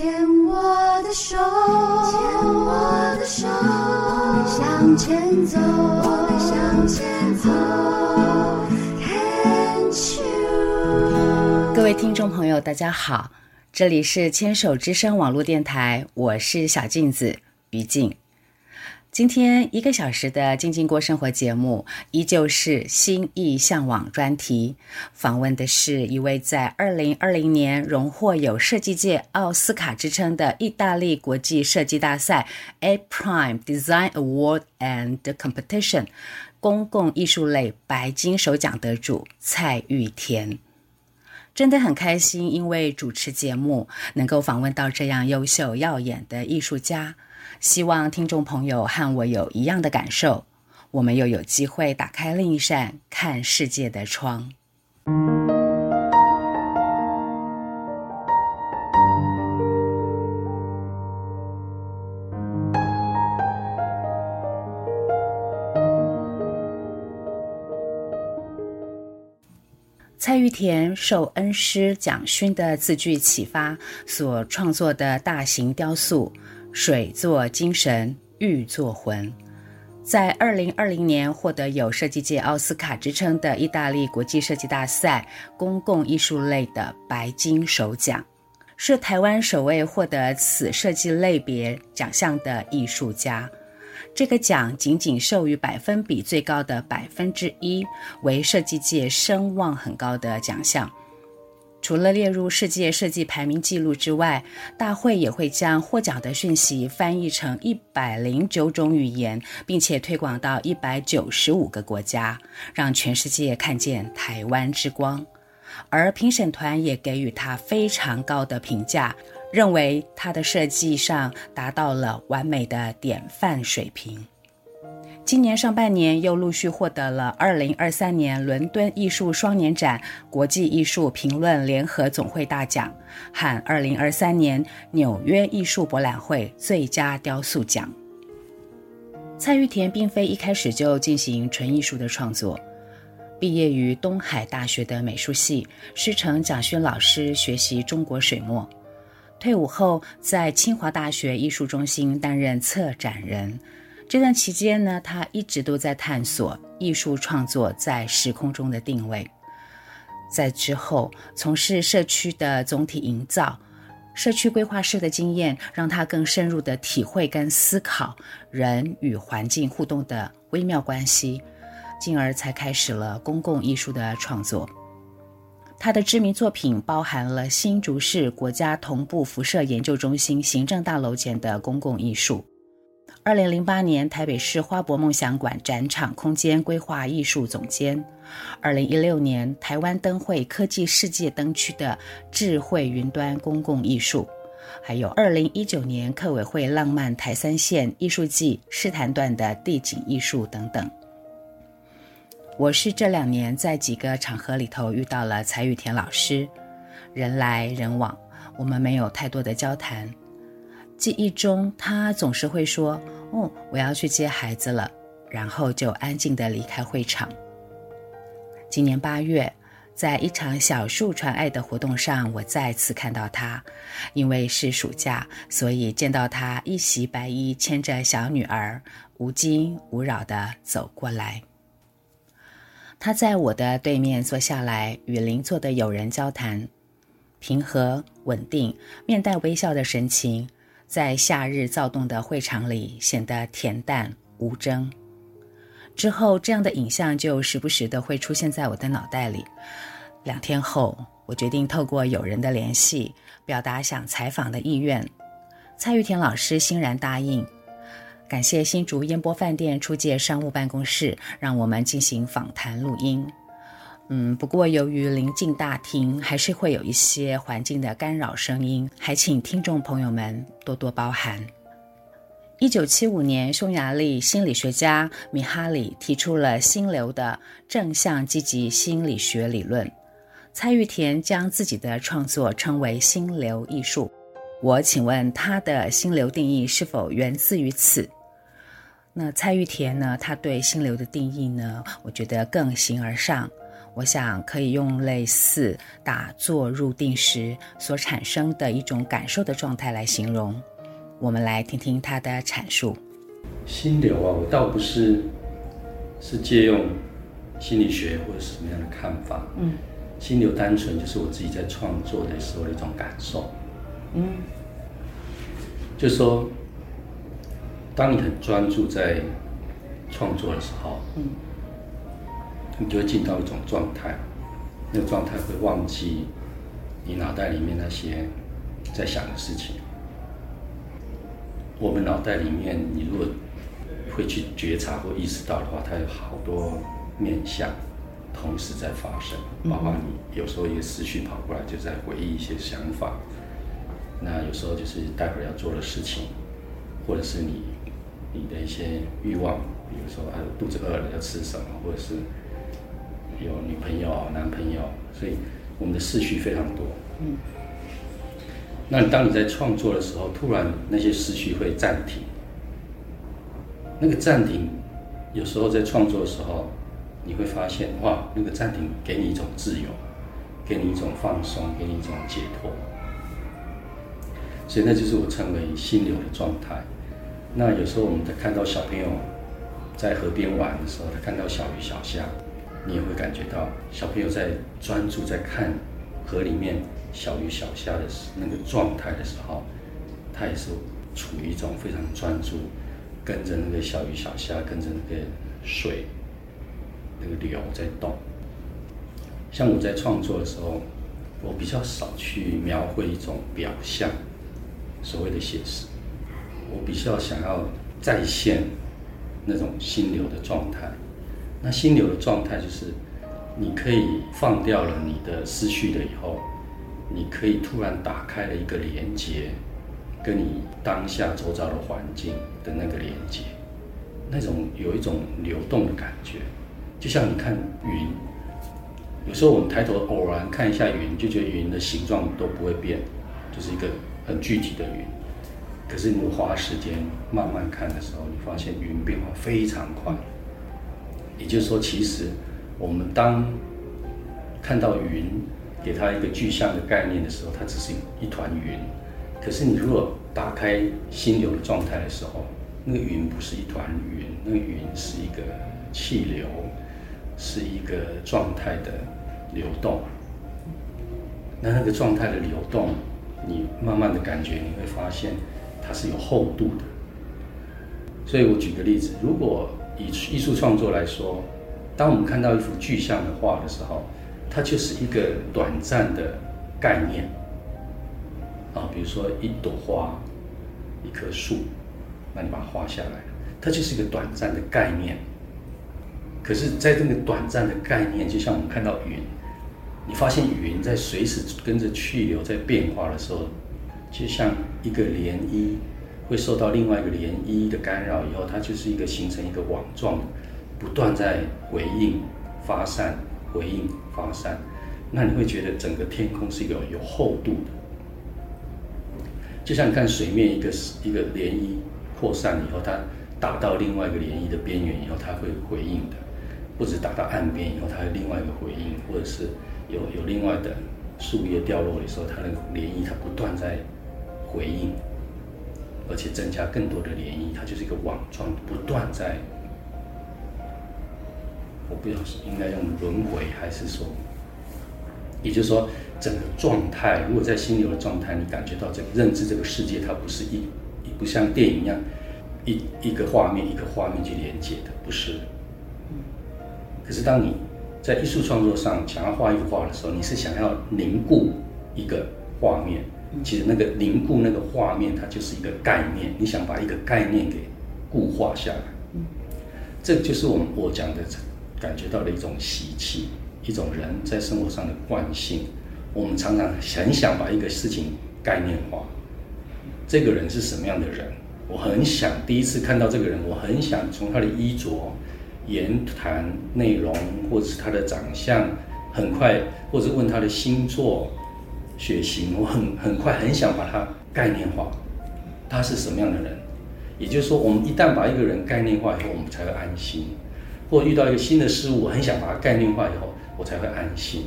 牵我的手，牵我的手，我们向前走，我们向前走。Can't you？各位听众朋友，大家好，这里是牵手之声网络电台，我是小镜子于静。今天一个小时的静静过生活节目，依旧是心意向往专题，访问的是一位在二零二零年荣获有设计界奥斯卡之称的意大利国际设计大赛 A Prime Design Award and Competition 公共艺术类白金首奖得主蔡玉田。真的很开心，因为主持节目能够访问到这样优秀耀眼的艺术家。希望听众朋友和我有一样的感受，我们又有机会打开另一扇看世界的窗。蔡玉田受恩师蒋勋的字句启发，所创作的大型雕塑。水作精神，玉作魂，在二零二零年获得有设计界奥斯卡之称的意大利国际设计大赛公共艺术类的白金首奖，是台湾首位获得此设计类别奖项的艺术家。这个奖仅仅授予百分比最高的百分之一，为设计界声望很高的奖项。除了列入世界设计排名记录之外，大会也会将获奖的讯息翻译成一百零九种语言，并且推广到一百九十五个国家，让全世界看见台湾之光。而评审团也给予他非常高的评价，认为他的设计上达到了完美的典范水平。今年上半年又陆续获得了2023年伦敦艺术双年展国际艺术评论联合总会大奖和2023年纽约艺术博览会最佳雕塑奖。蔡玉田并非一开始就进行纯艺术的创作，毕业于东海大学的美术系，师承蒋勋老师学习中国水墨。退伍后，在清华大学艺术中心担任策展人。这段期间呢，他一直都在探索艺术创作在时空中的定位。在之后从事社区的总体营造、社区规划师的经验，让他更深入的体会跟思考人与环境互动的微妙关系，进而才开始了公共艺术的创作。他的知名作品包含了新竹市国家同步辐射研究中心行政大楼前的公共艺术。二零零八年，台北市花博梦想馆展场空间规划艺术总监；二零一六年，台湾灯会科技世界灯区的智慧云端公共艺术；还有二零一九年，客委会浪漫台三线艺术季诗坛段的地景艺术等等。我是这两年在几个场合里头遇到了蔡玉田老师，人来人往，我们没有太多的交谈。记忆中，他总是会说：“哦，我要去接孩子了。”然后就安静地离开会场。今年八月，在一场小树传爱的活动上，我再次看到他。因为是暑假，所以见到他一袭白衣，牵着小女儿，无惊无扰地走过来。他在我的对面坐下来，与邻座的友人交谈，平和稳定，面带微笑的神情。在夏日躁动的会场里显得恬淡无争。之后，这样的影像就时不时的会出现在我的脑袋里。两天后，我决定透过友人的联系，表达想采访的意愿。蔡玉田老师欣然答应。感谢新竹烟波饭店出借商务办公室，让我们进行访谈录音。嗯，不过由于临近大厅，还是会有一些环境的干扰声音，还请听众朋友们多多包涵。一九七五年，匈牙利心理学家米哈里提出了心流的正向积极心理学理论，蔡玉田将自己的创作称为心流艺术。我请问他的心流定义是否源自于此？那蔡玉田呢？他对心流的定义呢？我觉得更形而上。我想可以用类似打坐入定时所产生的一种感受的状态来形容。我们来听听他的阐述。心流啊，我倒不是是借用心理学或者什么样的看法。嗯，心流单纯就是我自己在创作的时候的一种感受。嗯，就是说，当你很专注在创作的时候，嗯，你就会进到一种状态，那个状态会忘记你脑袋里面那些在想的事情。我们脑袋里面，你如果会去觉察或意识到的话，它有好多面向同时在发生，包括你有时候一个思绪跑过来，就在回忆一些想法；那有时候就是待会儿要做的事情，或者是你你的一些欲望，比如说啊肚子饿了要吃什么，或者是有女朋友、男朋友，所以我们的思绪非常多。嗯。那当你在创作的时候，突然那些思绪会暂停。那个暂停，有时候在创作的时候，你会发现，哇，那个暂停给你一种自由，给你一种放松，给你一种解脱。所以那就是我称为心流的状态。那有时候我们在看到小朋友在河边玩的时候，他看到小鱼小虾，你也会感觉到小朋友在专注在看河里面。小鱼小虾的时那个状态的时候，他也是处于一种非常专注，跟着那个小鱼小虾，跟着那个水，那个流在动。像我在创作的时候，我比较少去描绘一种表象，所谓的写实，我比较想要再现那种心流的状态。那心流的状态就是，你可以放掉了你的思绪了以后。你可以突然打开了一个连接，跟你当下周遭的环境的那个连接，那种有一种流动的感觉，就像你看云，有时候我们抬头偶然看一下云，就觉得云的形状都不会变，就是一个很具体的云。可是你花时间慢慢看的时候，你发现云变化非常快。也就是说，其实我们当看到云。给它一个具象的概念的时候，它只是一团云。可是你如果打开心流的状态的时候，那个云不是一团云，那个云是一个气流，是一个状态的流动。那那个状态的流动，你慢慢的感觉，你会发现它是有厚度的。所以我举个例子，如果以艺术创作来说，当我们看到一幅具象的画的时候，它就是一个短暂的概念啊，比如说一朵花、一棵树，那你把它画下来，它就是一个短暂的概念。可是，在这个短暂的概念，就像我们看到云，你发现云在随时跟着气流在变化的时候，就像一个涟漪会受到另外一个涟漪的干扰以后，它就是一个形成一个网状，不断在回应、发散。回应发散，那你会觉得整个天空是一个有厚度的，就像你看水面一个一个涟漪扩散以后，它打到另外一个涟漪的边缘以后，它会回应的；不止打到岸边以后，它有另外一个回应；或者是有有另外的树叶掉落的时候，它的涟漪它不断在回应，而且增加更多的涟漪，它就是一个网状，不断在。我不知道是应该用轮回，还是说，也就是说，整个状态，如果在心流的状态，你感觉到这个认知这个世界，它不是一，不像电影一样，一一个画面一个画面去连接的，不是。可是当你在艺术创作上想要画一幅画的时候，你是想要凝固一个画面，其实那个凝固那个画面，它就是一个概念，你想把一个概念给固化下来，这就是我们我讲的。感觉到的一种习气，一种人在生活上的惯性。我们常常很想把一个事情概念化。这个人是什么样的人？我很想第一次看到这个人，我很想从他的衣着、言谈内容，或者是他的长相，很快，或者问他的星座、血型，我很很快很想把它概念化。他是什么样的人？也就是说，我们一旦把一个人概念化以后，我们才会安心。或遇到一个新的事物，我很想把它概念化以后，我才会安心。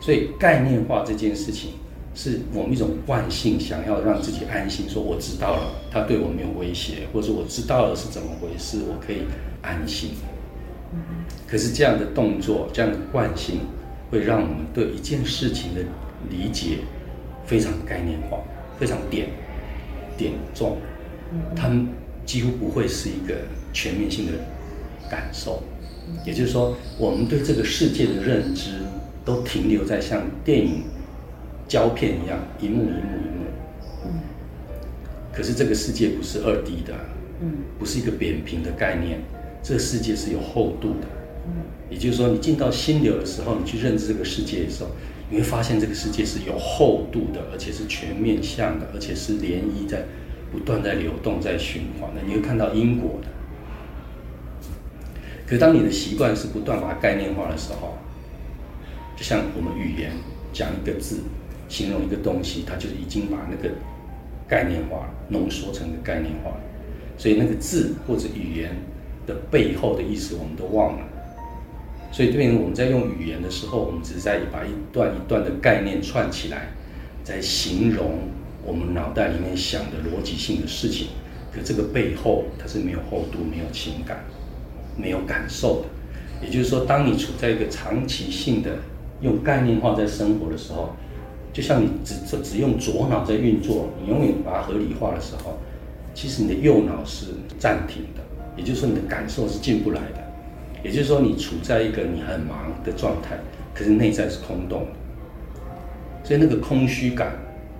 所以概念化这件事情，是我们一种惯性，想要让自己安心，说我知道了，他对我没有威胁，或者我知道了是怎么回事，我可以安心。可是这样的动作，这样的惯性，会让我们对一件事情的理解非常概念化，非常点点中，他们几乎不会是一个全面性的感受。也就是说，我们对这个世界的认知都停留在像电影胶片一样，一幕一幕一幕。嗯可是这个世界不是二 D 的，嗯不是一个扁平的概念，这个世界是有厚度的。嗯也就是说，你进到心流的时候，你去认知这个世界的时候，你会发现这个世界是有厚度的，而且是全面向的，而且是涟漪在不断在流动、在循环的。你会看到因果的。可当你的习惯是不断把它概念化的时候，就像我们语言讲一个字，形容一个东西，它就已经把那个概念化浓缩成个概念化，所以那个字或者语言的背后的意思，我们都忘了。所以，对于我们在用语言的时候，我们只是在把一段一段的概念串起来，在形容我们脑袋里面想的逻辑性的事情。可这个背后，它是没有厚度、没有情感、没有感受的。也就是说，当你处在一个长期性的用概念化在生活的时候，就像你只只只用左脑在运作，你永远把它合理化的时候，其实你的右脑是暂停的。也就是说，你的感受是进不来的。也就是说，你处在一个你很忙的状态，可是内在是空洞的，所以那个空虚感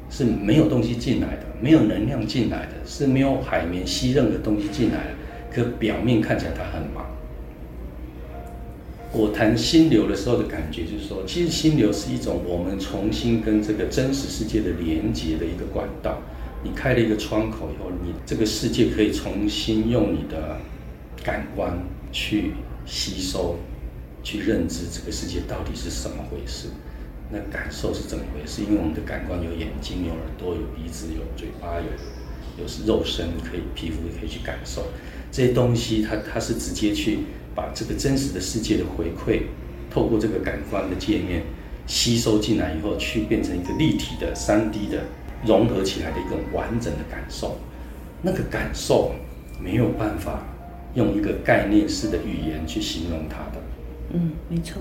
是没有东西进来的，没有能量进来的，是没有海绵吸任何东西进来的。可表面看起来它很忙。我谈心流的时候的感觉就是说，其实心流是一种我们重新跟这个真实世界的连接的一个管道。你开了一个窗口以后，你这个世界可以重新用你的感官去。吸收，去认知这个世界到底是什么回事，那感受是怎么回事？因为我们的感官有眼睛、有耳朵、有鼻子、有嘴巴、有有肉身，可以皮肤也可以去感受这些东西。它它是直接去把这个真实的世界的回馈，透过这个感官的界面吸收进来以后，去变成一个立体的三 D 的融合起来的一个完整的感受。那个感受没有办法。用一个概念式的语言去形容它的，嗯，没错。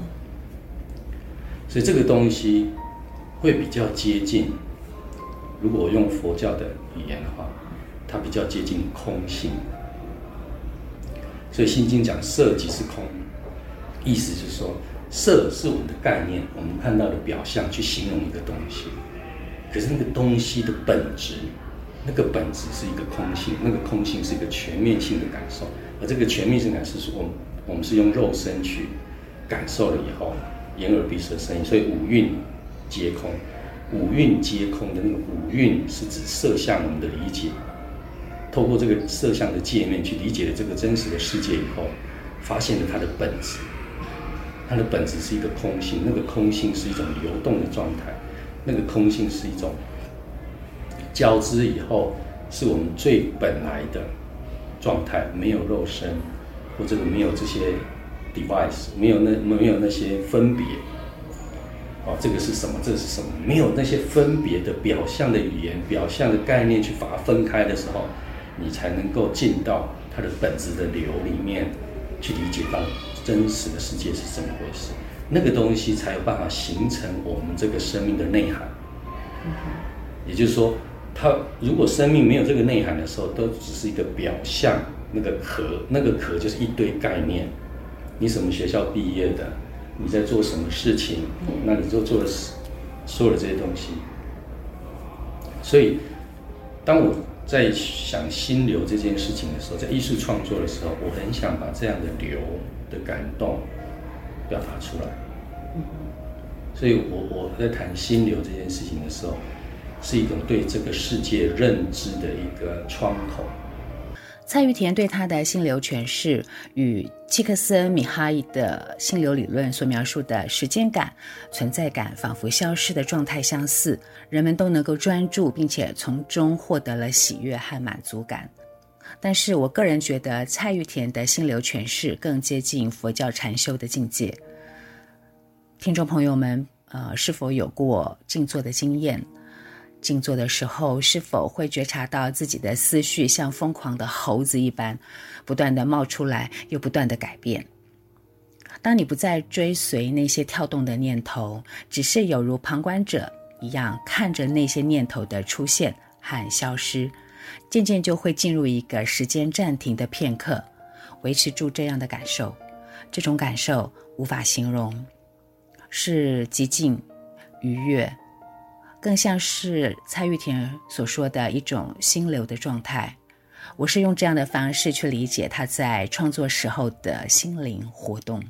所以这个东西会比较接近，如果我用佛教的语言的话，它比较接近空性。所以《心经》讲色即是空，意思就是说，色是我们的概念，我们看到的表象去形容一个东西，可是那个东西的本质，那个本质是一个空性，那个空性是一个全面性的感受。这个全面性感是说，我们我们是用肉身去感受了以后，眼耳鼻舌身意，所以五蕴皆空。五蕴皆空的那个五蕴是指色相，我们的理解。透过这个色相的界面去理解了这个真实的世界以后，发现了它的本质。它的本质是一个空性，那个空性是一种流动的状态，那个空性是一种交织以后，是我们最本来的。状态没有肉身，或者没有这些 device，没有那没有那些分别。哦，这个是什么？这个是什么？没有那些分别的表象的语言、表象的概念去把它分开的时候，你才能够进到它的本质的流里面，去理解到真实的世界是怎么回事。那个东西才有办法形成我们这个生命的内涵。也就是说。它如果生命没有这个内涵的时候，都只是一个表象，那个壳，那个壳就是一堆概念。你什么学校毕业的？你在做什么事情？那你就做了所有的这些东西。所以，当我在想心流这件事情的时候，在艺术创作的时候，我很想把这样的流的感动表达出来。所以我我在谈心流这件事情的时候。是一种对这个世界认知的一个窗口。蔡玉田对他的心流诠释，与契克斯恩米哈伊的心流理论所描述的时间感、存在感仿佛消失的状态相似，人们都能够专注，并且从中获得了喜悦和满足感。但是我个人觉得蔡玉田的心流诠释更接近佛教禅修的境界。听众朋友们，呃，是否有过静坐的经验？静坐的时候，是否会觉察到自己的思绪像疯狂的猴子一般，不断地冒出来，又不断地改变？当你不再追随那些跳动的念头，只是有如旁观者一样看着那些念头的出现和消失，渐渐就会进入一个时间暂停的片刻，维持住这样的感受。这种感受无法形容，是极静、愉悦。更像是蔡玉田所说的一种心流的状态，我是用这样的方式去理解他在创作时候的心灵活动。